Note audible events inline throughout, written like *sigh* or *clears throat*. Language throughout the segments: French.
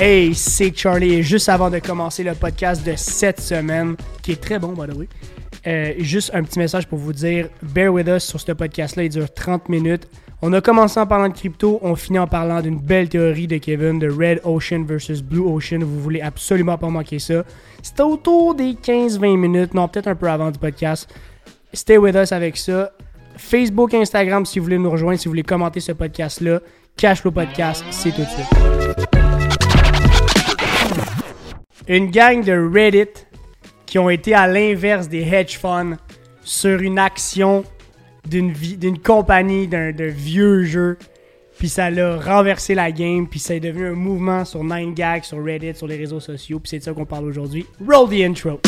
Hey, c'est Charlie. Et juste avant de commencer le podcast de cette semaine, qui est très bon, by the way, euh, juste un petit message pour vous dire bear with us sur ce podcast-là. Il dure 30 minutes. On a commencé en parlant de crypto, on finit en parlant d'une belle théorie de Kevin de Red Ocean versus Blue Ocean. Vous voulez absolument pas manquer ça. C'est autour des 15-20 minutes, non, peut-être un peu avant du podcast. Stay with us avec ça. Facebook, Instagram, si vous voulez nous rejoindre, si vous voulez commenter ce podcast-là. Cashflow Podcast, c'est tout de suite. Une gang de Reddit qui ont été à l'inverse des hedge funds sur une action d'une compagnie, d'un vieux jeu. Puis ça l'a renversé la game, puis ça est devenu un mouvement sur 9gag, sur Reddit, sur les réseaux sociaux, puis c'est de ça qu'on parle aujourd'hui. Roll the intro.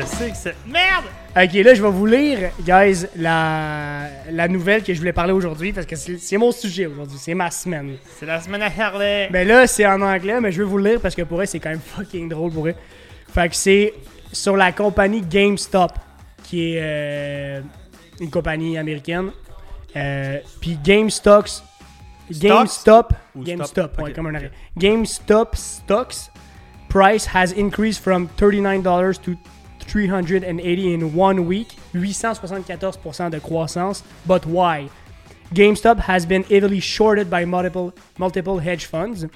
Que c'est que cette merde? Ok, là, je vais vous lire, guys, la, la nouvelle que je voulais parler aujourd'hui, parce que c'est mon sujet aujourd'hui, c'est ma semaine. C'est la semaine à Harley. Ben là, c'est en anglais, mais je vais vous le lire parce que pour elle, c'est quand même fucking drôle pour elle. Fait que c'est sur la compagnie GameStop, qui est euh, une compagnie américaine. Euh, Puis GameStop, GameStop, Ou GameStop, stop? ouais, comme un arrêt. GameStop stocks price has increased from $39 to 380 in one week, 874% de croissance. But why? GameStop has been heavily shorted by multiple, multiple hedge funds.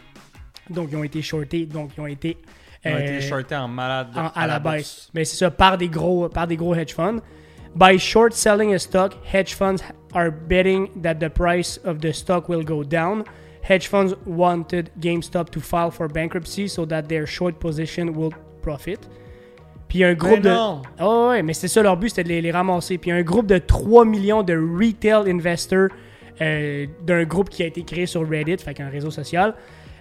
Donc, ils ont été shortés, donc ils ont été, Ils ont euh, été shortés en malade en- à, la, bourse. baisse. Mais c'est ça, par des gros, par des gros hedge funds. By short selling a stock, hedge funds are betting that the price of the stock will go down. Hedge funds wanted GameStop to file for bankruptcy so that their short position will profit. Puis un groupe de. non! Oh ouais, mais c'est ça leur but, c'était de les, les ramasser. Puis un groupe de 3 millions de retail investors euh, d'un groupe qui a été créé sur Reddit, fait qu'un réseau social,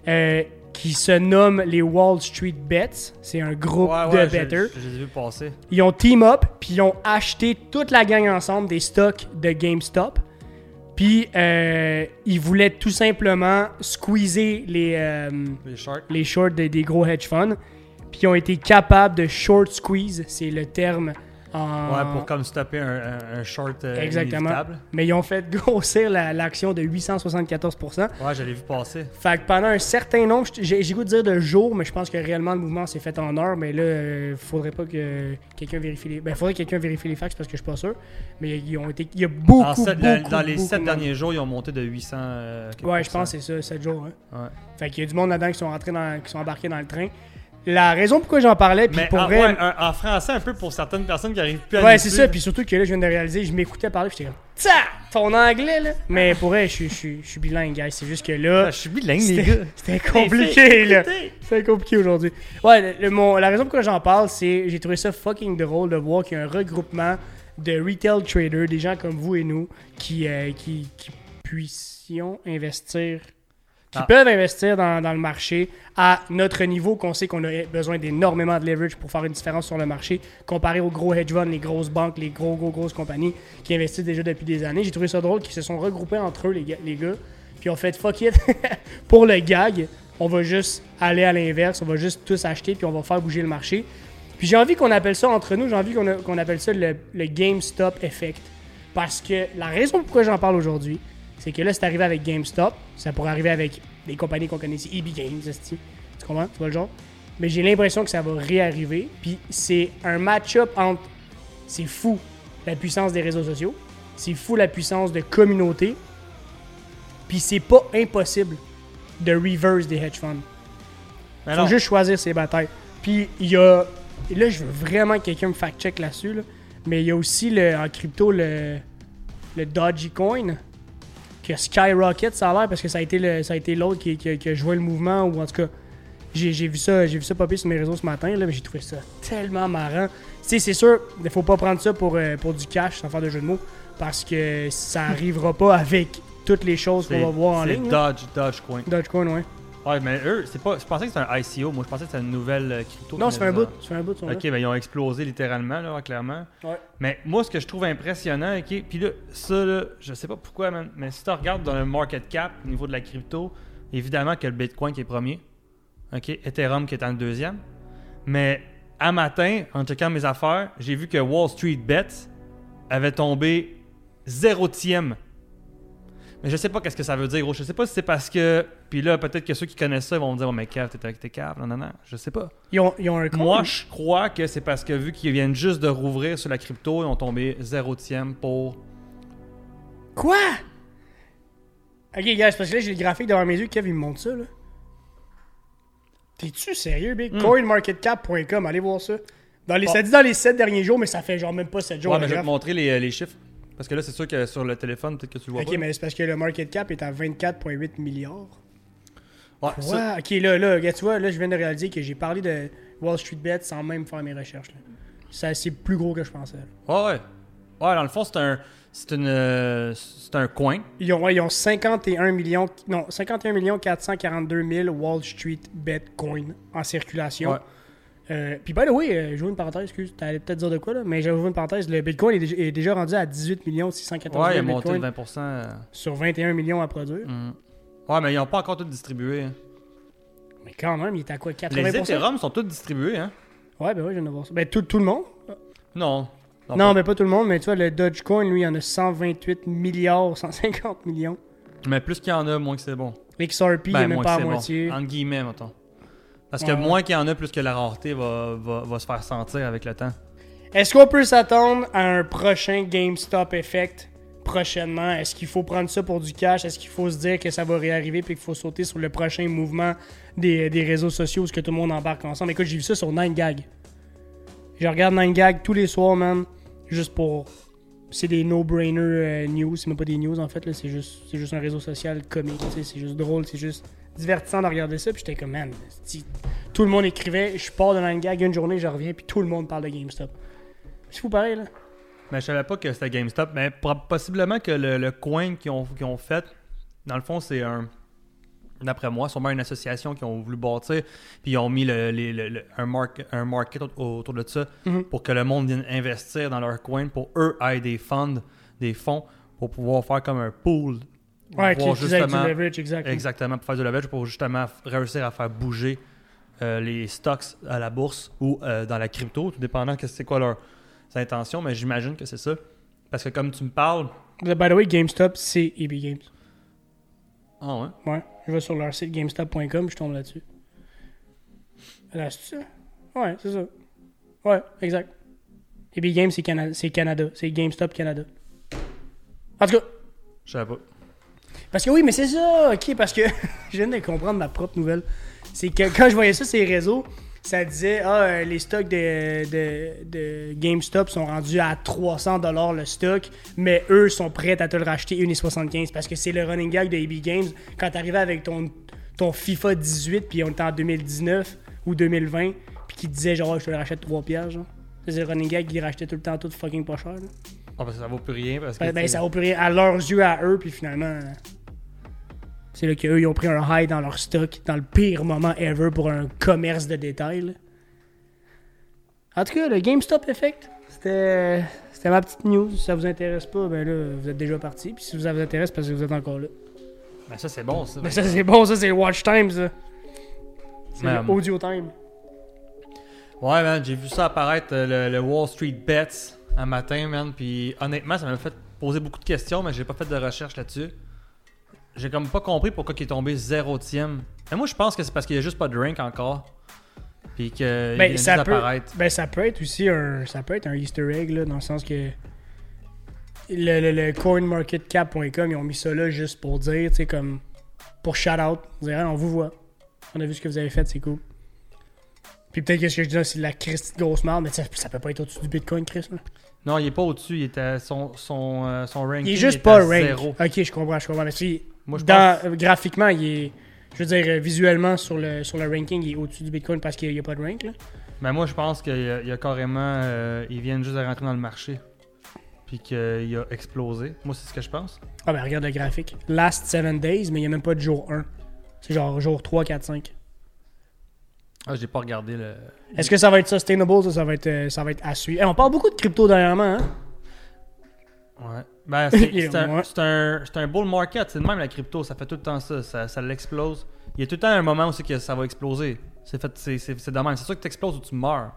euh, qui se nomme les Wall Street Bets. C'est un groupe Ouais, de je- betters. Je, les ai vus passer. Ils ont team up, puis ils ont acheté toute la gang ensemble des stocks de GameStop. Puis euh, ils voulaient tout simplement squeezer les, Les shorts. les shorts des, des gros hedge funds. Puis ils ont été capables de short squeeze, c'est le terme en. Ouais, pour comme stopper un, short euh, Exactement. inévitable. Mais ils ont fait *laughs* grossir la- l'action de 874%. Ouais, je l'ai vu passer. Fait que pendant un certain nombre, j'ai goût de dire de jours, mais je pense que réellement le mouvement s'est fait en heures. Mais là, euh, faudrait pas que quelqu'un vérifie les. Ben, faudrait que quelqu'un vérifie les facts parce que je suis pas sûr. Mais ils ont été. Il y a beaucoup, sept- beaucoup, dans les beaucoup 7 de derniers jours, ils ont monté de 800. euh, Ouais, je pense que c'est ça, 7 jours. Hein. Ouais. Fait qu'il y a du monde là-dedans qui sont rentrés dans, qui sont embarqués dans le train. La raison pourquoi j'en parlais, puis pour en, vrai. ouais, en français, un peu pour certaines personnes qui arrivent plus à Ouais, c'est ça. Puis surtout que là, je viens de réaliser, je m'écoutais parler, j'étais comme, Tsa! Ton anglais, là. Mais pour vrai, je suis- je je suis bilingue, guys. C'est juste que là. Ah, je suis bilingue, les C'était gars. c'était compliqué, là. C'est compliqué aujourd'hui. Ouais, le- le- mon- la raison pourquoi j'en parle, c'est j'ai trouvé ça fucking drôle de voir qu'il y a un regroupement de retail traders, des gens comme vous et nous, qui, euh, qui, qui puissions investir, qui Ah. peuvent investir dans, dans le marché à notre niveau, qu'on sait qu'on a besoin d'énormément de leverage pour faire une différence sur le marché, comparé aux gros hedge funds, les grosses banques, les gros, gros, grosses compagnies qui investissent déjà depuis des années. J'ai trouvé ça drôle qu'ils se sont regroupés entre eux, les gars, les gars puis ont fait fuck it *laughs* pour le gag. On va juste aller à l'inverse, on va juste tous acheter, puis on va faire bouger le marché. Puis j'ai envie qu'on appelle ça entre nous, j'ai envie qu'on qu'on appelle ça le, le GameStop Effect. Parce que la raison pourquoi j'en parle aujourd'hui, c'est que là, c'est arrivé avec GameStop. Ça pourrait arriver avec des compagnies qu'on connaît ici, EB Games, tu comprends? Tu vois le genre? Mais j'ai l'impression que ça va réarriver. Puis c'est un match-up entre. C'est fou la puissance des réseaux sociaux. C'est fou la puissance de communauté. Puis c'est pas impossible de reverse des hedge funds. Mais Faut non. juste choisir ses batailles. Puis il y a. Et là, je veux vraiment que quelqu'un me fact-check là-dessus. là. Mais il y a aussi le, en crypto le, le Dodgy Coin. Que Skyrocket, ça a l'air, parce que ça a été le- ça a été l'autre qui, qui, qui a joué le mouvement, ou en tout cas. J'ai vu ça, j'ai vu ça popper sur mes réseaux ce matin, là, mais j'ai trouvé ça tellement marrant. Tu c'est sûr, il faut pas prendre ça pour, euh, pour du cash, sans faire de jeu de mots, parce que ça arrivera pas avec toutes les choses qu'on va voir en c'est ligne. là. Dodge, Dogecoin. Dogecoin, ouais. Ouais, mais eux, c'est pas, je pensais que c'était un ICO. Moi, je pensais que c'était une nouvelle euh, crypto. Non, fait un bout, fait un bout, sont là. Ok, ben ils ont explosé littéralement, là, clairement. Ouais. Mais moi, ce que je trouve impressionnant, ok, puis là, ça, là, je sais pas pourquoi, man, mais si tu regardes dans le market cap, au niveau de la crypto, évidemment que le Bitcoin qui est premier, ok, Ethereum qui est en deuxième, mais à matin, en checkant mes affaires, j'ai vu que Wall Street Bets avait tombé zérotième. Mais je sais pas qu'est-ce que ça veut dire, gros. Je sais pas si c'est parce que. Puis là, peut-être que ceux qui connaissent ça vont me dire, oh, mais Kev, t'es avec tes caves. Non, non, non. Je sais pas. Ils ont, ils ont un compte? Moi, je crois que c'est parce que vu qu'ils viennent juste de rouvrir sur la crypto, ils ont tombé zérotième pour. Quoi? Ok, gars, c'est parce que là, j'ai le graphique devant mes yeux. Kev, il me montre ça, là. T'es-tu sérieux, Big? Hmm. Coinmarketcap.com, allez voir ça. Dans les, Ça dit dans les 7 derniers jours, mais ça fait genre même pas 7 jours. Ouais, mais je vais te montrer les, les chiffres. Parce que là, c'est sûr que sur le téléphone, peut-être que tu le vois Ok, pas. mais c'est parce que le market cap est à 24,8 milliards. Ouais, ça- Ouais, ok, là, là, regarde, tu vois, là, je viens de réaliser que j'ai parlé de Wall Street Bet sans même faire mes recherches. Là. Ça, c'est plus gros que je pensais. là. Ouais, ouais. Ouais, dans le fond, c'est un. C'est une. C'est un coin. Ils ont, ils ont 51 millions, non, 51 millions 442 000 Wall Street Bet coins en circulation. Ouais. Euh, puis, by the way, euh, j'ouvre une parenthèse, excuse, t'allais peut-être dire de quoi, là, mais j'ouvre une parenthèse. Le Bitcoin est déjà, est déjà rendu à 18 millions 614 Ouais, il 000 a monté de Bitcoin 20%. euh, sur 21 millions à produire. mm. Ouais, mais ils n'ont pas encore tout distribué. hein. Mais quand même, il est à quoi, 80%? Les Ethereum sont tous distribués, hein? Ouais, ben oui, je viens de voir ça. Ben, tout, tout le monde? Non. Non, mais pas tout le monde, mais tu vois, le Dogecoin, lui, il en a 128 milliards, 150 millions. Mais plus qu'il y en a, moins que c'est bon. XRP, il Ben, est même moins pas que à moitié. bon. Entre guillemets, mettons. Parce que Ouais, ouais. moins qu'il y en a, plus que la rareté va, va, va se faire sentir avec le temps. Est-ce qu'on peut s'attendre à un prochain GameStop effect prochainement? Est-ce qu'il faut prendre ça pour du cash? Est-ce qu'il faut se dire que ça va réarriver puis qu'il faut sauter sur le prochain mouvement des, des réseaux sociaux où ce que tout le monde embarque ensemble? Écoute, j'ai vu ça sur 9gag. Je regarde 9gag tous les soirs, man, juste pour... C'est des no-brainer euh, news, c'est même pas des news en fait, c'est juste, juste un réseau social comique, c'est juste drôle, c'est juste divertissant de regarder ça, puis j'étais comme, man, si tout le monde écrivait, je pars de 9gag une journée, je reviens, puis tout le monde parle de GameStop. C'est fou pareil, là. Mais je savais pas que c'était GameStop. Mais possiblement que le, le coin qu'ils ont, fait, dans le fond, c'est un. D'après moi, sûrement une association qui ont voulu bâtir, puis ils ont mis le, les- le- le- un, mark- un market au- autour de ça Mhm. pour que le monde vienne investir dans leur coin, pour eux aient des funds, des fonds, pour pouvoir faire comme un pool. Ouais, qui utilisait du justement- leverage, exact. Exactement, pour faire du leverage, pour justement réussir à faire bouger euh, les stocks à la bourse ou euh, dans la crypto, tout dépendant que c'est quoi leurs intentions, mais j'imagine que c'est ça. Parce que comme tu me parles. By the way, GameStop, c'est EB Games. Ah ouais? Ouais, je vais sur leur site GameStop.com, je tombe là-dessus. Là, c'est ça? Ouais, c'est ça. Ouais, exact. EB Games, c'est Cana- c'est Canada. C'est GameStop Canada. En tout cas, Je savais pas. Parce que oui, mais c'est ça, ok, parce que *laughs* je viens de comprendre ma propre nouvelle. C'est que quand je voyais ça sur les réseaux, ça disait Ah, euh, les stocks de, de, de GameStop sont rendus à 300$ le stock, mais eux sont prêts à te le racheter 1,75$ parce que c'est le running gag de EB Games. Quand t'arrivais avec ton, ton FIFA 18, puis on était en 2019 ou 2020, puis qui disait genre je te le rachète 3$, piastres, genre. C'est le running gag qui rachetait tout le temps tout fucking pas cher. Ah, parce que ça vaut plus rien. Parce que, Ben, ben, ça vaut plus rien à leurs yeux, à eux, puis finalement. C'est là qu'eux, ils ont pris un high dans leur stock, dans le pire moment ever pour un commerce de détail. là. En tout cas, le GameStop Effect, c'était ma petite news. Si ça vous intéresse pas, ben là, vous êtes déjà parti. Puis si ça vous intéresse, parce que vous êtes encore là. Ben, ça, c'est bon, ça. Mais ça, c'est bon, ça, c'est watch time, ça. C'est audio time. Ouais, man, j'ai vu ça apparaître, euh, le, le Wall Street Bets, un matin, man. Puis honnêtement, ça m'a fait poser beaucoup de questions, mais j'ai pas fait de recherche là-dessus. J'ai comme pas compris pourquoi il est tombé zérotième. Mais moi, je pense que c'est parce qu'il y a juste pas de drink encore. Puis qu'il Ben, ça peut- apparaître. Ben, ça peut être aussi un, ça peut être un Easter egg, là, dans le sens que le, le, le coinmarketcap.com, ils ont mis ça là juste pour dire, tu sais, comme, pour shout out, dire, on vous voit. On a vu ce que vous avez fait, c'est cool. Puis peut-être que ce que je dis là, c'est de la Christie de grosse merde, mais ça, ça peut pas être au-dessus du Bitcoin, Chris. là. Non, il est pas au-dessus. Il était son, son, euh, son ranking. Il est juste pas rank. Ok, je comprends, je comprends. Mais si, Moi, je dans, pense. graphiquement, il est, je veux dire, euh, visuellement, sur le, sur le ranking, il est au-dessus du Bitcoin parce qu'il n'y a pas de rank, là. Mais moi, je pense qu'il y a, il y a carrément. euh, ils viennent juste de rentrer dans le marché. Puis qu'il a explosé. Moi, c'est ce que je pense. Ah ben regarde le graphique. Last 7 days, mais il n'y a même pas de jour 1. C'est genre jour 3, 4, 5. Ah, j'ai pas regardé le. Est-ce que ça va être sustainable? Ça, ça va être, euh, ça va être à suivre? Eh, on parle beaucoup de crypto dernièrement, hein? Ouais. Ben, c'est *laughs* Yeah, un, un, un bull market. C'est de même la crypto. Ça fait tout le temps ça. Ça, ça l'explose. Il y a tout le temps un moment où que ça va exploser. C'est fait, c'est, c'est, c'est de même. C'est sûr que tu exploses ou tu meurs.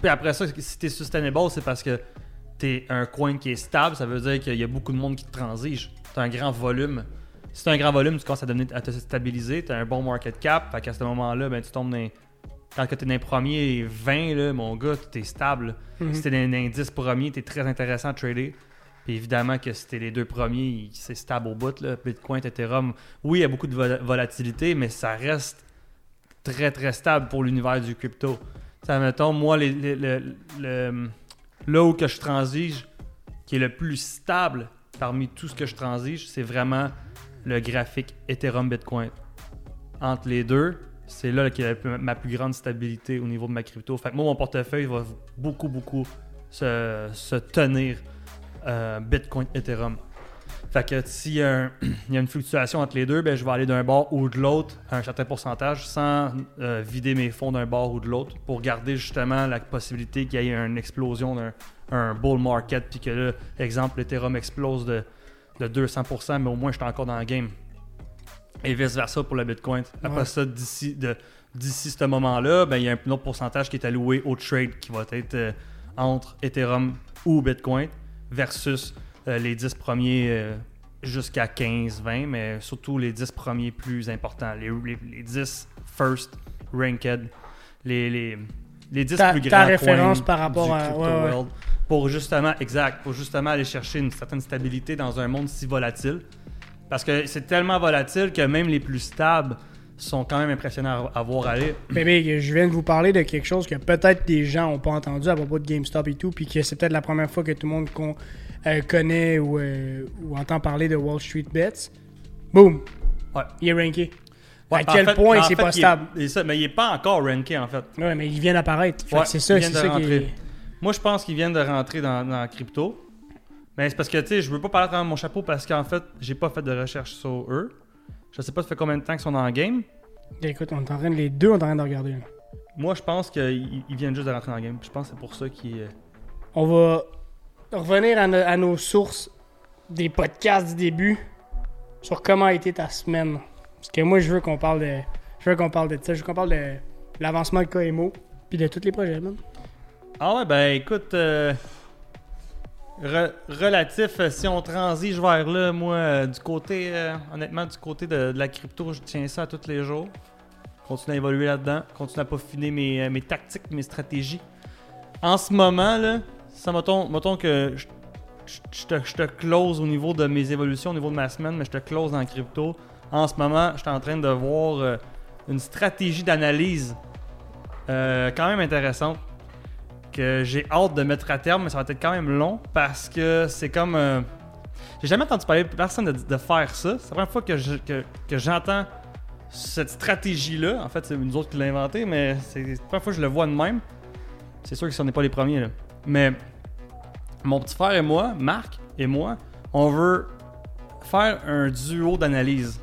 Puis après ça, si t'es sustainable, c'est parce que t'es un coin qui est stable. Ça veut dire qu'il y a beaucoup de monde qui te transige. T'as un grand volume. Si t'as un grand volume, tu commences à, devenir, à te stabiliser. T'as un bon market cap. Fait qu'à ce moment-là, ben, tu tombes dans. Quand t'es dans les premiers 20, là, mon gars, t'es stable. Mhm. Si t'es dans les 10 premiers, t'es très intéressant à trader. Puis évidemment que si t'es les deux premiers, c'est stable au bout. Là. Bitcoin, Ethereum, oui, il y a beaucoup de vol- volatilité, mais ça reste très très stable pour l'univers du crypto. Ça, mettons, moi, les- les- le- le- là où que je transige, qui est le plus stable parmi tout ce que je transige, c'est vraiment le graphique Ethereum Bitcoin. Entre les deux, c'est là qu'il y a ma plus grande stabilité au niveau de ma crypto. Fait que moi, mon portefeuille va beaucoup, beaucoup se, tenir euh, Bitcoin Ethereum. Fait que s'il *clears throat* y a une fluctuation entre les deux, ben, je vais aller d'un bord ou de l'autre à un certain pourcentage sans euh, vider mes fonds d'un bord ou de l'autre pour garder justement la possibilité qu'il y ait une explosion d'un un bull market puis que là, exemple, l'Ethereum explose de, de 200%, mais au moins je suis encore dans le game. Et vice-versa pour le Bitcoin. Après Ouais. ça, d'ici de- d'ici ce moment-là, ben, il y a un autre pourcentage qui est alloué au trade qui va être euh, entre Ethereum ou Bitcoin versus euh, les 10 premiers euh, jusqu'à 15, 20, mais surtout les 10 premiers plus importants. Les, les, les 10 first ranked, les, les, les 10 Ta- plus ta grands référence coins par rapport à- crypto ouais, world pour justement, exact, pour justement aller chercher une certaine stabilité dans un monde si volatile. Parce que c'est tellement volatile que même les plus stables sont quand même impressionnants à, à voir aller. Bébé, je viens de vous parler de quelque chose que peut-être des gens n'ont pas entendu à propos de GameStop et tout, puis que c'est peut-être la première fois que tout le monde con- euh, connaît ou, euh, ou entend parler de Wall Street Bets. Boom! Ouais. Il est ranké. Ouais, à quel fait- point c'est pas stable. il est ça, mais il est pas encore ranké en fait. Ouais, mais il vient d'apparaître. Ouais, c'est ça, c'est ça qui est... Moi, je pense qu'ils viennent de rentrer dans, dans crypto. Mais c'est parce que, tu sais, je veux pas parler travers mon chapeau parce qu'en fait, j'ai pas fait de recherche sur eux. Je sais pas ça fait combien de temps qu'ils sont dans le game. Écoute, on est en train de les deux, on est en train de regarder. Moi, je pense qu'ils ils viennent juste de rentrer dans le game. Je pense que c'est pour ça qu'ils. euh, On va revenir à, no- à nos sources des podcasts du début sur comment a été ta semaine. Parce que moi, je veux qu'on parle de. Je veux qu'on parle de ça. Je veux qu'on parle de l'avancement de KMO puis de tous les projets, man. Ah ouais, ben écoute, euh, re- relatif, euh, si on transige vers là, moi, euh, du côté, honnêtement, du côté de, la crypto, je tiens ça à tous les jours. Continue à évoluer là-dedans, continue à peaufiner mes, mes tactiques, mes stratégies. En ce moment, là, ça mettons, mettons que je, te, je te close au niveau de mes évolutions, au niveau de ma semaine, mais je te close la crypto. En ce moment, je suis en train de voir euh, une stratégie d'analyse euh, quand même intéressante que j'ai hâte de mettre à terme, mais ça va être quand même long parce que c'est comme. euh, J'ai jamais entendu parler de personne de, faire ça. C'est la première fois que je- que- que j'entends cette stratégie-là. En fait, c'est nous autres qui l'avons inventée, mais c'est la première fois que je le vois de même. C'est sûr que ce n'est pas les premiers. Là. Mais mon petit frère et moi, Marc et moi, on veut faire un duo d'analyse.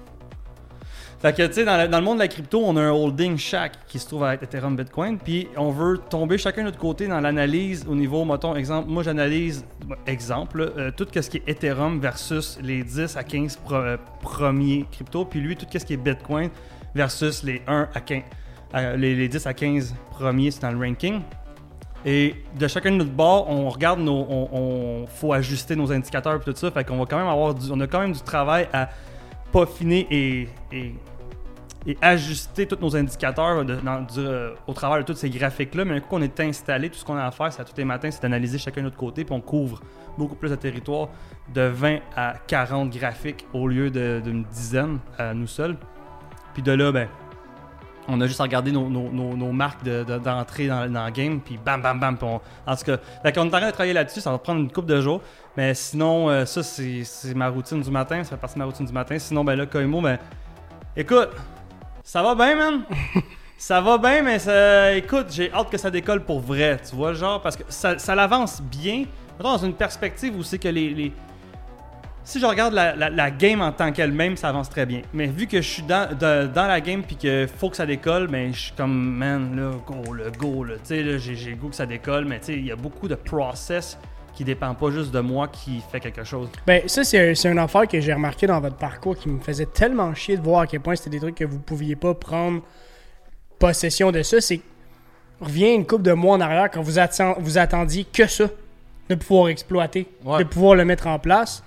Fait que, tu sais, dans, le- monde de la crypto, on a un holding chaque qui se trouve à Ethereum Bitcoin, puis on veut tomber chacun de notre côté dans l'analyse au niveau, mettons, exemple, moi j'analyse, exemple, euh, tout ce qui est Ethereum versus les 10 à 15 pro- euh, premiers crypto, puis lui, tout ce qui est Bitcoin versus les 1 à 15, euh, les, les 10 à 15 premiers, c'est dans le ranking. Et de chacun de notre bord, on regarde nos. On, faut ajuster nos indicateurs et tout ça. Fait qu'on va quand même avoir du, On a quand même du travail à peaufiner et, et ajuster tous nos indicateurs euh, au travers de tous ces graphiques-là. Mais un coup qu'on est installé, tout ce qu'on a à faire, c'est à tous les matins, c'est d'analyser chacun de notre côté. Puis on couvre beaucoup plus de territoire de 20 à 40 graphiques au lieu d'une dizaine à nous seuls. Puis de là, ben, on a juste à regarder nos, nos- nos- marques de- de- d'entrée dans, dans le game, puis bam, bam, bam. on- en tout cas, fait qu'on est en train de travailler là-dessus, ça va prendre une couple de jours. Mais sinon, euh, ça, c'est ma routine du matin, ça fait partie de ma routine du matin. Sinon, ben là, Koimo, ben, écoute, ça va bien, man? *laughs* ça va bien, mais ça, écoute, j'ai hâte que ça décolle pour vrai, tu vois, genre, parce que ça, ça l'avance bien. Dans une perspective où c'est que les- les, si je regarde la, la- la game en tant qu'elle-même, ça avance très bien. Mais vu que je suis dans, de- dans la game puis que faut que ça décolle, ben je suis comme man là, go le go là, tu sais là, j'ai le goût que ça décolle, mais tu sais il y a beaucoup de process qui dépend pas juste de moi qui fait quelque chose. Ben, ça, c'est un- c'est une affaire que j'ai remarqué dans votre parcours qui me faisait tellement chier de voir à quel point c'était des trucs que vous pouviez pas prendre possession de ça. C'est. reviens une couple de mois en arrière quand vous, atten- vous attendiez que ça, de pouvoir exploiter, Ouais. de pouvoir le mettre en place.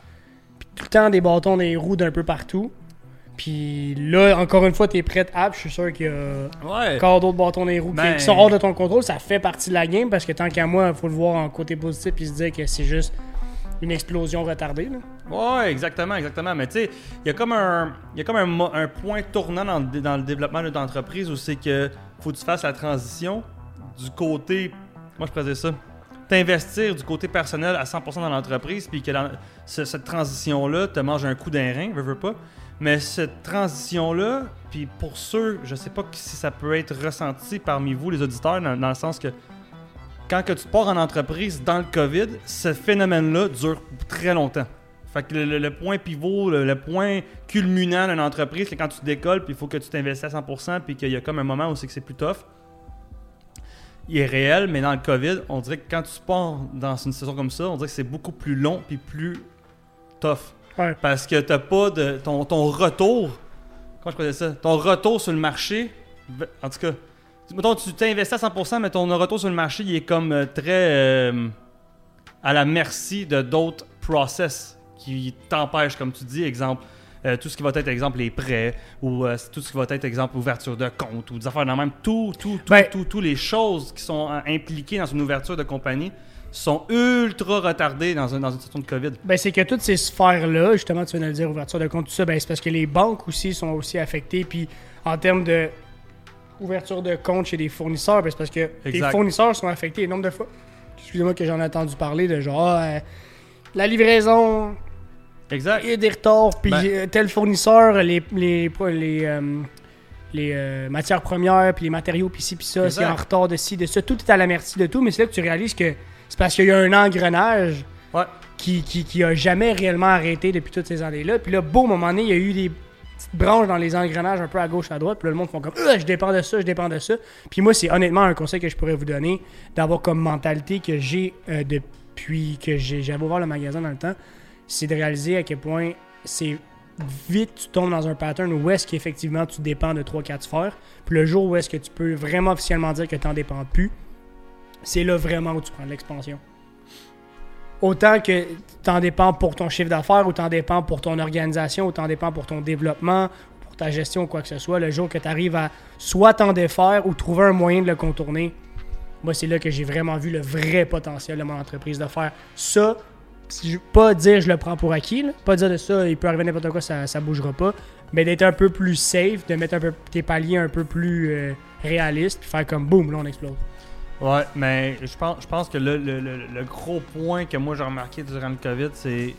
Puis tout le temps des bâtons des roues d'un peu partout. Puis là, encore une fois, t'es prête à, je suis sûr qu'il y a Ouais. encore d'autres bâtons des roues qui- Ben- qui, sont hors de ton contrôle. Ça fait partie de la game parce que tant qu'à moi, il faut le voir en côté positif et se dire que c'est juste une explosion retardée. là. Ouais, exactement, exactement. Mais tu sais, il y a comme un, il y a comme un, point tournant dans le, dans le développement de l'entreprise où c'est que faut que tu fasses la transition du côté, moi je faisais ça, t'investir du côté personnel à 100% dans l'entreprise, puis que dans- ce- cette transition-là te mange un coup d'un rein, veux, veux pas. Mais cette transition-là, puis pour ceux, je sais pas si ça peut être ressenti parmi vous, les auditeurs, dans, le sens que quand que tu pars en entreprise dans le COVID, ce phénomène-là dure très longtemps. Fait que le point pivot, le, le point culminant d'une entreprise, c'est quand tu décolles, puis il faut que tu t'investisses à 100%, puis qu'il y a comme un moment où c'est que c'est plus tough. Il est réel, mais dans le COVID, on dirait que quand tu pars dans une saison comme ça, on dirait que c'est beaucoup plus long puis plus tough. Ouais. Parce que t'as pas de. Ton, ton retour. Comment je dire ça? Ton retour sur le marché. En tout cas, mettons, tu t'investis à 100%, mais ton retour sur le marché, il est comme euh, très. euh, à la merci de d'autres process qui t'empêchent, comme tu dis, exemple. euh, tout ce qui va être, exemple, les prêts, ou euh, tout ce qui va être, exemple, ouverture de compte, ou des affaires dans même, tout, tout, tout, Ben- tout, tout les choses qui sont impliquées dans une ouverture de compagnie sont ultra retardées dans, un- dans une situation de COVID. Ben, c'est que toutes ces sphères-là, justement, tu viens de le dire, ouverture de compte, tout ça, ben, c'est parce que les banques aussi sont aussi affectées. Puis en termes de ouverture de compte chez des fournisseurs, ben, c'est parce que les fournisseurs sont affectés. Le nombre de fois, excusez-moi que j'en ai entendu parler de genre, ah, euh, la livraison, Exact. il y a des retards, puis Ben- euh, tel fournisseur, les, les, les, euh, les, euh, matières premières, puis les matériaux, puis ci, puis ça, c'est en retard de ci, de ça. Tout est à la merci de tout, mais c'est là que tu réalises que c'est parce qu'il y a un engrenage Ouais. qui, qui, qui a jamais réellement arrêté depuis toutes ces années-là. Puis là, beau, moment donné, il y a eu des petites branches dans les engrenages un peu à gauche, à droite. Puis là, le monde font comme Euh, je dépends de ça, je dépends de ça. Puis moi, c'est honnêtement un conseil que je pourrais vous donner d'avoir comme mentalité que j'ai euh, depuis que j'ai- j'avais ouvert le magasin dans le temps. C'est de réaliser à quel point c'est vite tu tombes dans un pattern où est-ce qu'effectivement tu dépends de 3-4 sphères. Puis le jour où est-ce que tu peux vraiment officiellement dire que tu n'en dépends plus, c'est là vraiment où tu prends l'expansion. Autant que t'en dépends pour ton chiffre d'affaires, ou t'en dépends pour ton organisation, ou t'en dépends pour ton développement, pour ta gestion ou quoi que ce soit, le jour que tu arrives à soit t'en défaire ou trouver un moyen de le contourner, moi c'est là que j'ai vraiment vu le vrai potentiel de mon entreprise de faire ça. Pas dire je le prends pour acquis, pas dire de ça, il peut arriver n'importe quoi, ça, ça bougera pas, mais d'être un peu plus safe, de mettre un peu tes paliers un peu plus euh, réalistes, puis faire comme boum, là on explose. Ouais, mais je pense, je pense que le, le- le- le gros point que moi j'ai remarqué durant le COVID, c'est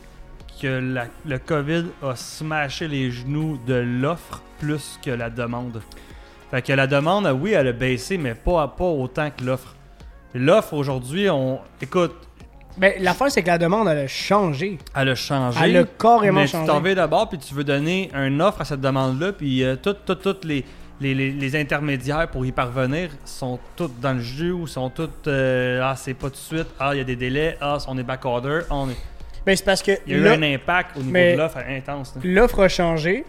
que la- le COVID a smashé les genoux de l'offre plus que la demande. Fait que la demande, oui, elle a baissé, mais pas, pas autant que l'offre. L'offre aujourd'hui, on. Écoute, Ben, l'affaire, c'est que la demande, elle a changé. elle a changé. Elle a carrément mais changé. tu t'en vas d'abord, puis tu veux donner une offre à cette demande-là, puis euh, toutes toutes- toutes les, les, les- les intermédiaires pour y parvenir sont toutes dans le jus ou sont toutes euh, ah c'est pas tout de suite ah il y a des délais ah on est back order ah, on est... Ben, c'est parce que il y a eu là, un impact au niveau mais- de l'offre intense là. l'offre a changé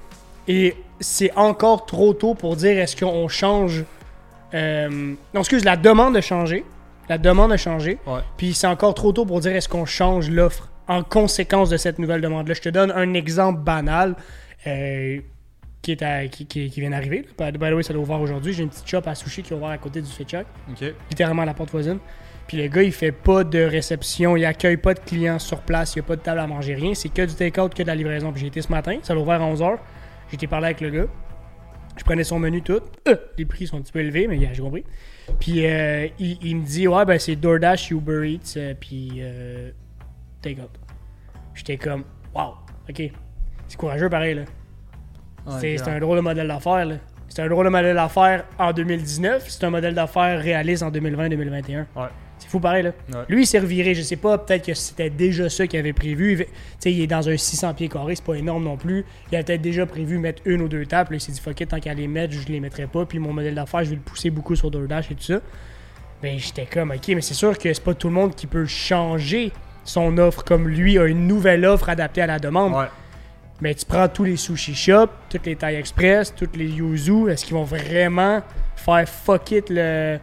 et c'est encore trop tôt pour dire est-ce qu'on change. euh, non, excuse, la demande a changé. La demande a changé. Ouais. Puis c'est encore trop tôt pour dire est-ce qu'on change l'offre en conséquence de cette nouvelle demande-là. Je te donne un exemple banal euh, qui, est à- qui, qui- qui vient d'arriver. By by the way, ça doit ouvert aujourd'hui. J'ai une petite shop à sushi qui est ouvert à côté du Fetchuck. ok littéralement à la porte voisine. Puis le gars, il fait pas de réception, il accueille pas de clients sur place, il y a pas de table à manger, rien. C'est que du take-out, que de la livraison. Puis j'ai été ce matin, ça l'a ouvert à 11h. J'ai été parler avec le gars. Je prenais son menu tout. Euh, les prix sont un petit peu élevés, mais yeah, j'ai compris. Puis euh, il, il me dit, ouais, ben c'est DoorDash, Uber Eats, euh, puis euh, take-out. J'étais comme, wow, ok. C'est courageux pareil, là. C'est c'est un drôle de modèle d'affaires. là. C'est un drôle de modèle d'affaires en 2019. C'est un modèle d'affaires réaliste en 2020-2021. Ouais. C'est fou pareil, là. Ouais. Lui, il s'est reviré. Je sais pas, peut-être que c'était déjà ça qu'il avait prévu. Il- Tu sais, il est dans un 600 pieds carrés, c'est pas énorme non plus. Il a peut-être déjà prévu mettre une ou deux tables. Là, il s'est dit, fuck it, tant qu'à les mettre, je les mettrai pas. Puis mon modèle d'affaires, je vais le pousser beaucoup sur DoorDash et tout ça. Ben, j'étais comme, ok, mais c'est sûr que c'est pas tout le monde qui peut changer son offre comme lui a une nouvelle offre adaptée à la demande. ouais Mais tu prends tous les sushi shops, toutes les tailles express, toutes les yuzu, est-ce qu'ils vont vraiment faire fuck it le,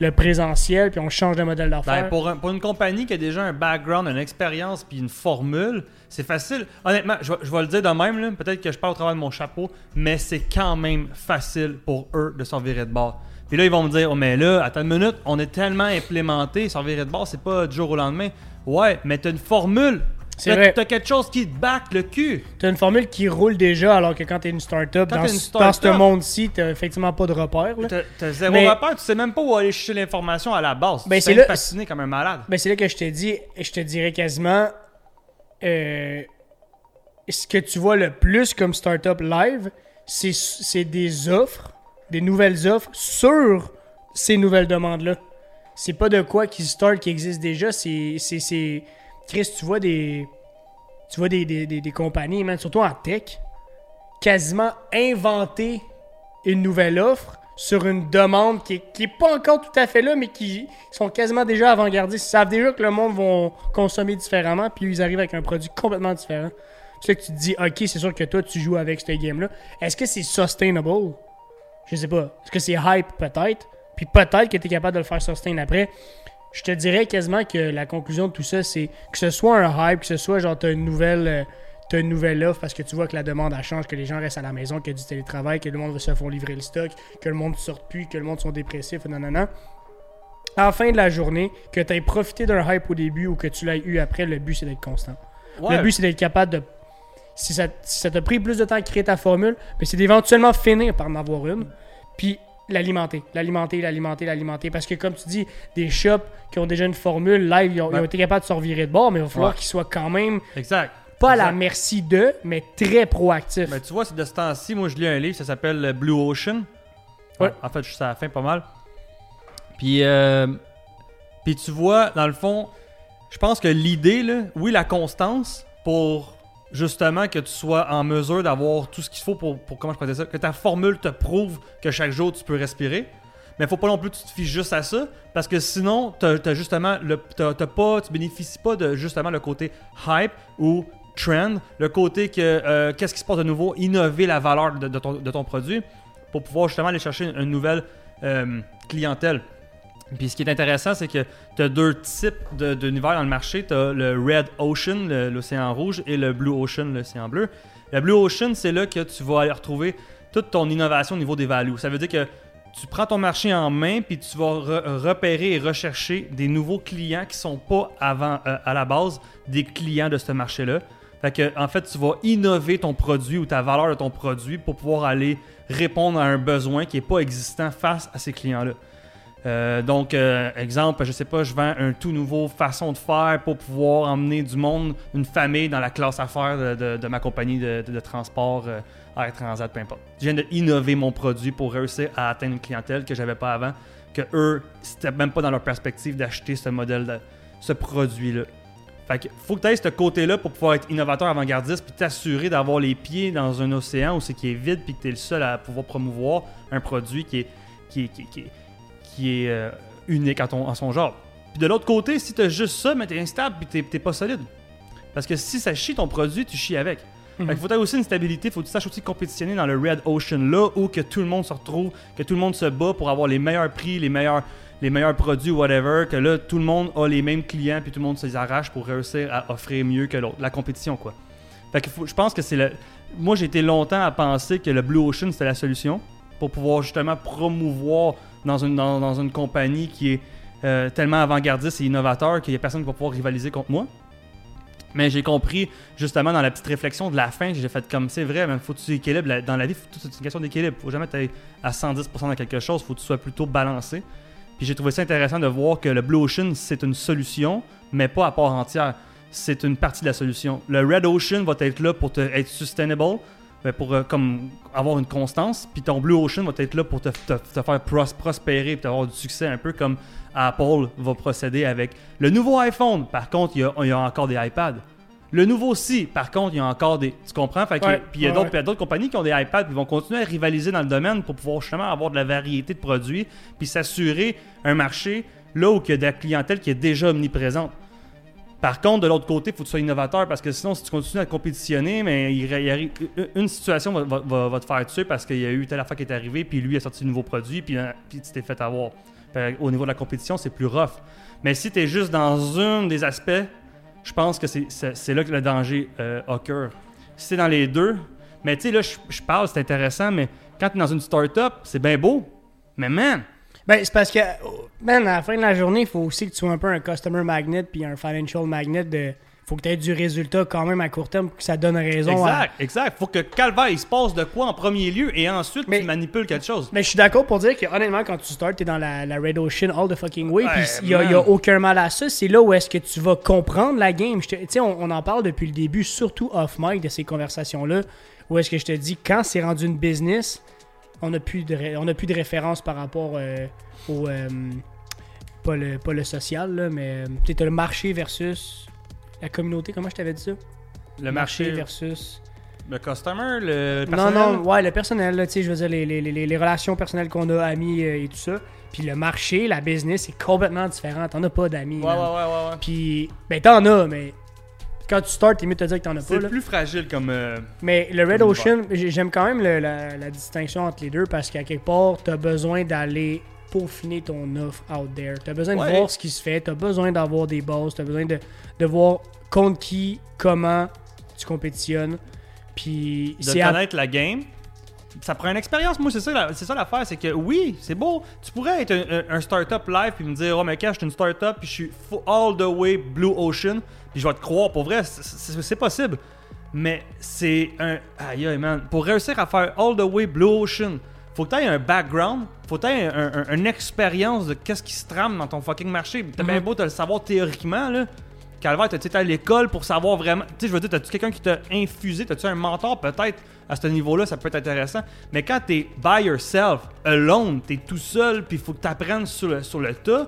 le présentiel, puis on change de modèle d'affaires? Ben, pour, un- pour une compagnie qui a déjà un background, une expérience puis une formule, c'est facile. Honnêtement, je, vais- le dire de même, peut-être que je parle au travers de mon chapeau, mais c'est quand même facile pour eux de s'en virer de bord. Puis là, ils vont me dire, oh, mais là, attends une minute, on est tellement implémenté, s'en de bord, c'est pas du jour au lendemain. Ouais, mais t'as une formule. C'est T'as- vrai. T'as quelque chose qui te back le cul. T'as une formule qui roule déjà, alors que quand t'es une startup, Quand dans, une ce- dans ce start-up- monde-ci, t'as effectivement pas de repère. T'as zéro Mais- repère, tu sais même pas où aller chercher l'information à la base. Ben, tu c'est t'es là- fasciné comme un malade. Ben, c'est là que je te dis, je te dirais quasiment, euh, ce que tu vois le plus comme startup live, c'est c'est des offres, des nouvelles offres sur ces nouvelles demandes-là. C'est pas de quoi qui start, qui existe déjà. C'est. Chris, tu vois des. Tu vois des, des, des, compagnies, man, surtout en tech, quasiment inventer une nouvelle offre sur une demande qui est, qui est pas encore tout à fait là, mais qui sont quasiment déjà avant-gardistes. Ils savent déjà que le monde va consommer différemment, puis ils arrivent avec un produit complètement différent. C'est que tu te dis, ok, c'est sûr que toi, tu joues avec ce game-là. Est-ce que c'est sustainable? Je sais pas. Est-ce que c'est hype? Peut-être. Puis peut-être que tu es capable de le faire sustain après. Je te dirais quasiment que la conclusion de tout ça, c'est que ce soit un hype, que ce soit genre t'as une nouvelle. euh, T'as une nouvelle offre parce que tu vois que la demande elle change, que les gens restent à la maison, qu'il y a du télétravail, que le monde se font livrer le stock, que le monde ne sort plus, que le monde sont dépressifs, non. À la fin de la journée, que tu aies profité d'un hype au début ou que tu l'aies eu après, le but c'est d'être constant. Ouais. Le but c'est d'être capable de. Si ça si ça t'a pris plus de temps à créer ta formule, mais c'est d'éventuellement finir par en avoir une, puis l'alimenter, l'alimenter, l'alimenter, l'alimenter. Parce que comme tu dis, des shops qui ont déjà une formule live, ils ont, ils ont Ouais. été capables de se revirer de bord, mais il va falloir Ouais. qu'ils soient quand même Exact. pas à la merci d'eux, mais très proactifs. Ben, tu vois, c'est de ce temps-ci, moi je lis un livre, ça s'appelle Blue Ocean. Ouais. En fait, je suis à la fin pas mal. Puis, euh, puis tu vois, dans le fond, je pense que l'idée, là, oui, la constance pour justement que tu sois en mesure d'avoir tout ce qu'il faut pour, pour, comment je ça, que ta formule te prouve que chaque jour tu peux respirer. Mais faut pas non plus que tu te fies juste à ça, parce que sinon, as justement, le, pas, tu bénéficies pas de justement le côté hype ou trend, le côté que euh, qu'est-ce qui se passe de nouveau, innover la valeur de, ton, de ton produit pour pouvoir justement aller chercher une, une nouvelle euh, clientèle. Puis ce qui est intéressant, c'est que tu as deux types de- d'univers dans le marché. Tu as le Red Ocean, l'océan rouge, et le Blue Ocean, l'océan bleu. Le Blue Ocean, c'est là que tu vas aller retrouver toute ton innovation au niveau des values. Ça veut dire que tu prends ton marché en main, puis tu vas re- repérer et rechercher des nouveaux clients qui sont pas avant, euh, à la base des clients de ce marché-là. Fait que, en fait, tu vas innover ton produit ou ta valeur de ton produit pour pouvoir aller répondre à un besoin qui n'est pas existant face à ces clients-là. Euh, donc, euh, exemple, je sais pas, je vends un tout nouveau façon de faire pour pouvoir emmener du monde, une famille dans la classe affaires de, de- ma compagnie de, transport, euh, Air Transat, peu importe. Je viens d'innover mon produit pour réussir à atteindre une clientèle que j'avais pas avant, que eux, c'était même pas dans leur perspective d'acheter ce modèle, de, ce produit-là. Fait que faut que tu aies ce côté-là pour pouvoir être innovateur avant-gardiste puis t'assurer d'avoir les pieds dans un océan où c'est qui est vide puis que tu es le seul à pouvoir promouvoir un produit qui est- qui est, euh, unique ton, à son genre. Puis de l'autre côté, si tu as juste ça, mais tu es instable puis t'es- t'es pas solide. Parce que si ça chie ton produit, tu chies avec. Fait qu'il faut t'aies aussi une stabilité, faut que tu saches aussi compétitionner dans le Red Ocean là où que tout le monde se retrouve, que tout le monde se bat pour avoir les meilleurs prix, les meilleurs, les meilleurs produits, whatever, que là tout le monde a les mêmes clients puis tout le monde se les arrache pour réussir à offrir mieux que l'autre. La compétition quoi. Fait que faut- je pense que c'est le. Moi j'ai été longtemps à penser que le Blue Ocean c'était la solution pour pouvoir justement promouvoir dans une, dans, une compagnie qui est euh, tellement avant-gardiste et innovateur qu'il n'y a personne qui va pouvoir rivaliser contre moi. Mais j'ai compris, justement, dans la petite réflexion de la fin, j'ai fait comme c'est vrai, il faut que tu équilibres. Dans la vie, c'est une question d'équilibre. faut jamais être à 110% dans quelque chose, faut que tu sois plutôt balancé. Puis j'ai trouvé ça intéressant de voir que le Blue Ocean, c'est une solution, mais pas à part entière. C'est une partie de la solution. Le Red Ocean va être là pour te, être sustainable, pour euh, comme avoir une constance. Puis ton Blue Ocean va être là pour te, te- te faire pros- prospérer et avoir du succès, un peu comme Apple va procéder avec le nouveau iPhone. Par contre, il y a, il y a encore des iPads. Le nouveau si, par contre, il y a encore des. Tu comprends? Fait que- Ouais, puis il y a ouais, d'autres ouais. puis il y a d'autres compagnies qui ont des iPads qui vont continuer à rivaliser dans le domaine pour pouvoir justement avoir de la variété de produits puis s'assurer un marché là où il y a de la clientèle qui est déjà omniprésente. Par contre, de l'autre côté, il faut que tu sois innovateur parce que sinon, si tu continues à compétitionner, une situation va, te faire tuer parce qu'il y a eu telle affaire qui est arrivée, puis lui a sorti un nouveau produit, puis, euh, puis tu t'es fait avoir. Au niveau de la compétition, c'est plus rough. Mais si tu es juste dans un des aspects, je pense que c'est- là que le danger euh. Si c'est dans les deux, mais tu sais, là, je je parle, c'est intéressant, mais quand tu es dans une start-up, c'est bien beau. Mais man, Ben, c'est parce que, oh, man, à la fin de la journée, il faut aussi que tu sois un peu un customer magnet puis un financial magnet. De, faut que tu aies du résultat quand même à court terme pour que ça donne raison à. exact, exact. Faut que Calvaire, il se passe de quoi en premier lieu et ensuite Mais- tu manipules quelque chose. Mais je suis d'accord pour dire que honnêtement, quand tu starts, t'es dans la, la Red Ocean all the fucking way, puis il y, a- aucun mal à ça. C'est là où est-ce que tu vas comprendre la game. Tu sais, on, on en parle depuis le début, surtout off mic de ces conversations-là, où est-ce que je te dis quand c'est rendu une business, on n'a plus de ré- on a plus de référence par rapport euh, au euh, pas le pas le social là, mais euh, tu le marché versus la communauté. Comment je t'avais dit ça? Le marché, versus le customer, le non, personnel? non, ouais, le personnel, là, tu sais, je veux dire, les, les, les, les relations personnelles qu'on a, amis euh, et tout ça. Puis le marché, la business, c'est complètement différent. T'en as pas d'amis. Ouais, ouais, ouais, ouais, ouais. Puis, ben, t'en as, mais quand tu starts, t'es mieux de te dire que t'en as pas. C'est plus fragile comme. euh, Mais le Red Ocean, j'ai- j'aime quand même le- la, la distinction entre les deux parce qu'à quelque part, t'as besoin d'aller peaufiner ton offre out there. T'as besoin de voir ce qui se fait, t'as besoin d'avoir des bases, t'as besoin de, de voir contre qui, comment tu compétitionnes. Puis de à- connaître la game. Ça prend une expérience. Moi, c'est ça, la- c'est ça l'affaire. C'est que oui, c'est beau. Tu pourrais être un, un- un startup live puis me dire, oh, mais quand je suis une startup puis je suis full- all the way Blue Ocean, puis je vais te croire. Pour vrai, c'est- possible. Mais c'est un. Aïe, aïe, man. Pour réussir à faire all the way Blue Ocean, faut que tu aies un background, faut que tu aies un- un- une expérience de qu'est-ce qui se trame dans ton fucking marché. T'as bien Mhm. beau te le savoir théoriquement, là. Calvaire, t'as été à l'école pour savoir vraiment. Tu sais, je veux dire, t'as-tu quelqu'un qui t'a infusé, t'as-tu un mentor peut-être à ce niveau-là, ça peut être intéressant. Mais quand t'es by yourself, alone, t'es tout seul, puis il faut que t'apprennes sur le, sur le tas,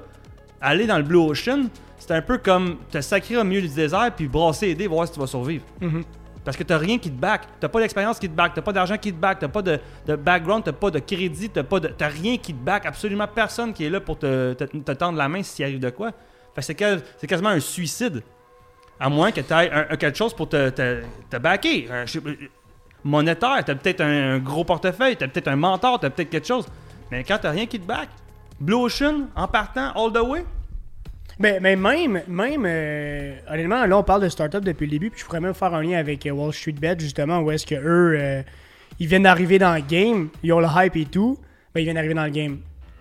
aller dans le Blue Ocean, c'est un peu comme te sacrer au milieu du désert, puis brasser et aider, voir si tu vas survivre. Mhm. Parce que t'as rien qui te back. T'as pas d'expérience qui te back. T'as pas d'argent qui te back. T'as pas de, de background. T'as pas de crédit. T'as pas de. Rien qui te back. Absolument personne qui est là pour te, te, te tendre la main s'il arrive de quoi. Fait que c'est, c'est quasiment un suicide. À moins que tu aies quelque chose pour te, te, te backer. Un- je monétaire. T'as peut-être un, un gros portefeuille. T'as peut-être un mentor. T'as peut-être quelque chose. Mais quand t'as rien qui te back, Blue Ocean, en partant, all the way, Mais, mais même, même euh, honnêtement, là, on parle de start-up depuis le début, puis je pourrais même faire un lien avec euh, Wall Street Bet, justement, où est-ce que eux, euh, ils viennent d'arriver dans le game, ils ont le hype et tout, mais ils viennent d'arriver dans le game.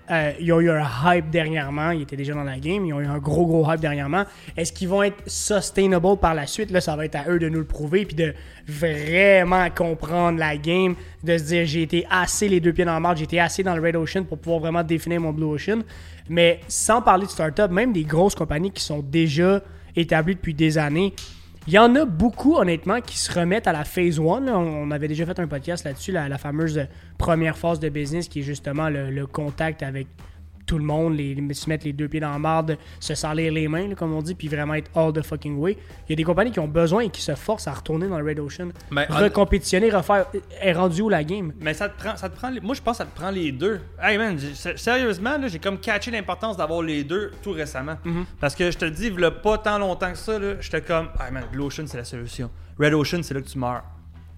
Euh, ils ont eu un hype dernièrement, ils étaient déjà dans la game, ils ont eu un gros gros hype dernièrement. Est-ce qu'ils vont être sustainable par la suite? Là, ça va être à eux de nous le prouver, puis de vraiment comprendre la game, de se dire j'ai été assez les deux pieds dans la marge, j'ai été assez dans le Red Ocean pour pouvoir vraiment définir mon Blue Ocean. Mais sans parler de start-up, même des grosses compagnies qui sont déjà établies depuis des années, il y en a beaucoup, honnêtement, qui se remettent à la phase 1. On, avait déjà fait un podcast là-dessus, la, fameuse première phase de business qui est justement le contact avec tout le monde, les, se mettre les deux pieds dans la marde, se salir les mains, là, comme on dit, puis vraiment être all the fucking way. Il y a des compagnies qui ont besoin et qui se forcent à retourner dans le Red Ocean, Ben, recompétitionner, refaire. Est rendu où la game? Mais ça te prend, ça te prend. Moi, je pense que ça te prend les deux. Hey man, sérieusement, j'ai comme catché l'importance d'avoir les deux tout récemment. Parce que je te dis, il pas tant longtemps que ça, j'étais comme, hey man, Blue Ocean, c'est la solution. Red Ocean, c'est là que tu meurs.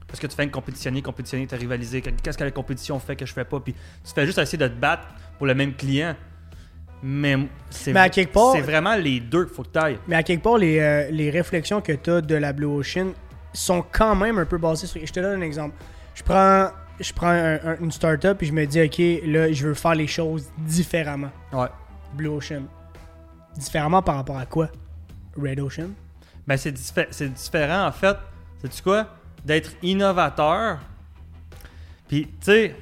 Parce que tu fais une compétitionner, compétitionner, t'as rivalisé. Qu'est-ce que la compétition fait que je fais pas? Puis tu fais juste essayer de te battre pour le même client. Mais c'est Mais à quelque part- c'est vraiment les deux qu'il faut que tu ailles. Mais à quelque part, les, euh, les réflexions que tu as de la Blue Ocean sont quand même un peu basées sur. Je te donne un exemple. Je prends, je prends un- un- une startup et je me dis, OK, là, je veux faire les choses différemment. Ouais. Blue Ocean. Différemment par rapport à quoi? Red Ocean? Ben, c'est diffé- c'est différent, en fait. Sais-tu quoi? D'être innovateur. Puis, tu sais,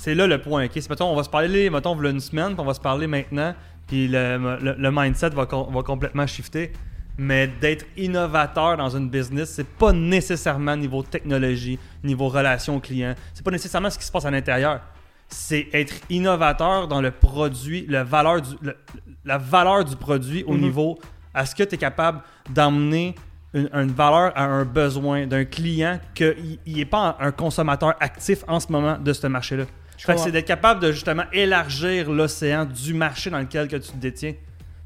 c'est là le point. ok? C'est, mettons, on va se parler, mettons, v'là une semaine, puis on va se parler maintenant. Puis le, le- le mindset va, va complètement shifter. Mais d'être innovateur dans une business, c'est pas nécessairement niveau technologie, niveau relation client. C'est pas nécessairement ce qui se passe à l'intérieur. C'est être innovateur dans le produit, le valeur du, le- la valeur du produit au Mhm. niveau à ce que tu es capable d'emmener une, une valeur à un besoin d'un client qu'il n'est pas un consommateur actif en ce moment de ce marché-là. Fait que c'est d'être capable de justement élargir l'océan du marché dans lequel que tu te détiens.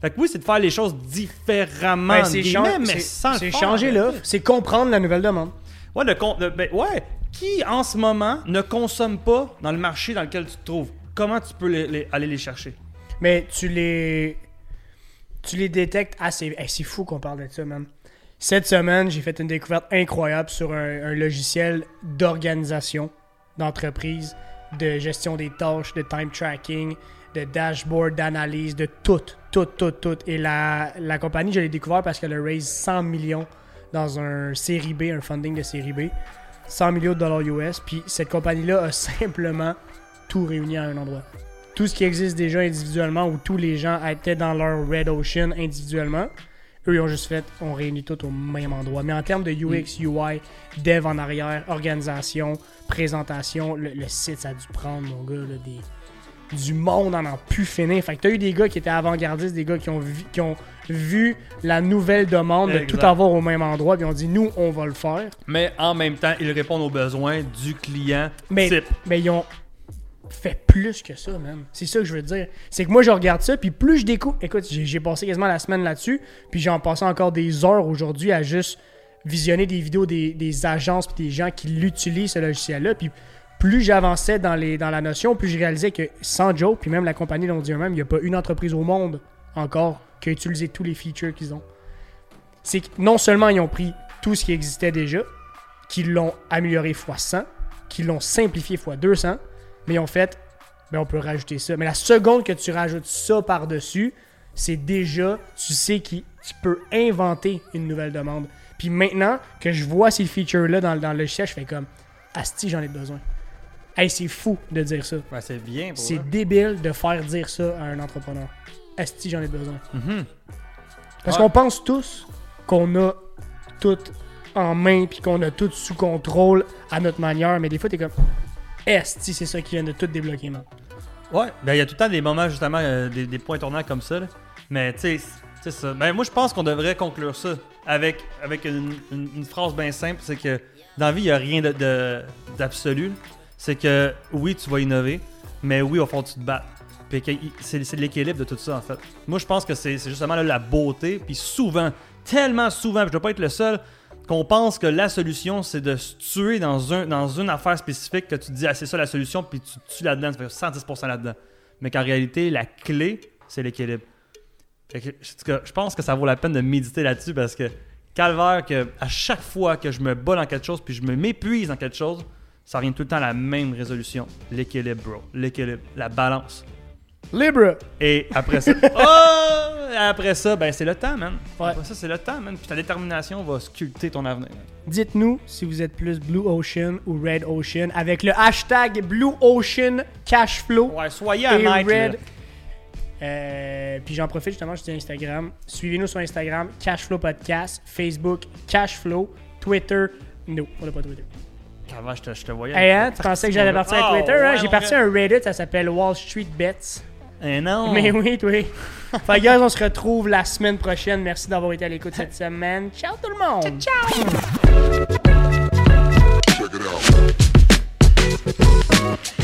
Fait que oui, c'est de faire les choses différemment, Ben, c'est mais sans c'est changer l'offre, c'est comprendre la nouvelle demande. Ouais, le con- le- ben, ouais. Qui en ce moment ne consomme pas dans le marché dans lequel tu te trouves? Comment tu peux les- les- aller les chercher? Mais tu les. Tu les détectes assez. Hey, c'est fou qu'on parle de ça, man. Cette semaine, j'ai fait une découverte incroyable sur un, un logiciel d'organisation d'entreprise, de gestion des tâches, de time tracking, de dashboard, d'analyse, de tout, tout, tout, tout. Et la, la compagnie, je l'ai découvert parce qu'elle a raise 100 millions dans un série B, un funding de série B. 100 millions de dollars US. Puis cette compagnie-là a *laughs* simplement tout réuni à un endroit. Tout ce qui existe déjà individuellement, où tous les gens étaient dans leur Red Ocean individuellement, eux, ils ont juste fait, on réunit tout au même endroit. Mais en termes de UX, UI, dev en arrière, organisation, présentation, le, le site, ça a dû prendre, mon gars, là, des, du monde en en pu finir. Fait que t'as eu des gars qui étaient avant-gardistes, des gars qui ont, vu, qui ont vu la nouvelle demande de tout avoir au même endroit, puis ont dit, nous, on va le faire. Mais en même temps, ils répondent aux besoins du client Mais, type. mais ils ont fait plus que ça, man. C'est ça que je veux dire. C'est que moi, je regarde ça, puis plus je découvre. Écoute, j'ai passé quasiment la semaine là-dessus, puis j'en passé encore des heures aujourd'hui à juste visionner des vidéos des, agences puis des gens qui l'utilisent, ce logiciel-là. Puis plus j'avançais dans, la notion, plus je réalisais que sans joke, puis même la compagnie l'ont dit eux-mêmes, il n'y a pas une entreprise au monde encore qui a utilisé tous les features qu'ils ont. C'est que non seulement ils ont pris tout ce qui existait déjà, qu'ils l'ont amélioré x 100, qu'ils l'ont simplifié x 200, mais ont fait, ben on peut rajouter ça. Mais la seconde que tu rajoutes ça par-dessus, c'est déjà, tu sais que tu peux inventer une nouvelle demande. Puis maintenant que je vois ces features-là dans, dans le logiciel, je fais comme, Asti, j'en ai besoin. Hey, c'est fou de dire ça. Ouais, c'est bien C'est débile de faire dire ça à un entrepreneur. Asti, j'en ai besoin. Mhm. Parce qu'on pense tous qu'on a tout en main puis qu'on a tout sous contrôle à notre manière, mais des fois, t'es comme, Esti, c'est ça qui vient de tout débloquer, man. Ouais, ben il y a tout le temps des moments justement, euh, des, points tournants comme ça. Mais tu sais, ça. Ben moi je pense qu'on devrait conclure ça avec, avec une, phrase bien simple, c'est que dans la vie il n'y a rien de- de- d'absolu. c'est que oui tu vas innover, mais oui au fond tu te bats. Puis c'est l'équilibre de tout ça en fait. Moi je pense que c'est justement là, la beauté. Puis souvent, tellement souvent, je dois pas être le seul, qu'on pense que la solution c'est de se tuer dans, un, dans une affaire spécifique que tu te dis ah c'est ça la solution puis tu te tues là-dedans, tu fais 110% là-dedans. Mais qu'en réalité la clé c'est l'équilibre. Je pense que ça vaut la peine de méditer là-dessus parce que calvaire que à chaque fois que je me bats dans quelque chose puis je me m'épuise dans quelque chose, ça revient tout le temps à la même résolution, l'équilibre bro, l'équilibre, la balance. Libre! Et après ça, *laughs* oh! Après ça, ben c'est le temps, man. Ouais. Après ça, c'est le temps, man. Puis ta détermination va sculpter ton avenir. Dites-nous si vous êtes plus Blue Ocean ou Red Ocean avec le hashtag Blue Ocean Cashflow. Ouais, soyez et honnête. Red. Euh, puis j'en profite justement, je dis Instagram. Suivez-nous sur Instagram, Cashflow Podcast, Facebook, Cashflow, Twitter. Non, on n'a pas Twitter. Calvaire, je te, je te voyais. Hey, hein, tu pensais que j'allais partir à Oh, Twitter, hein? ouais, J'ai parti gars. un Reddit, ça s'appelle Wall Street Bets. Eh non! Mais oui, oui. fait guys, on se retrouve la semaine prochaine. Merci d'avoir été à l'écoute cette semaine. Ciao tout le monde! Ciao, ciao!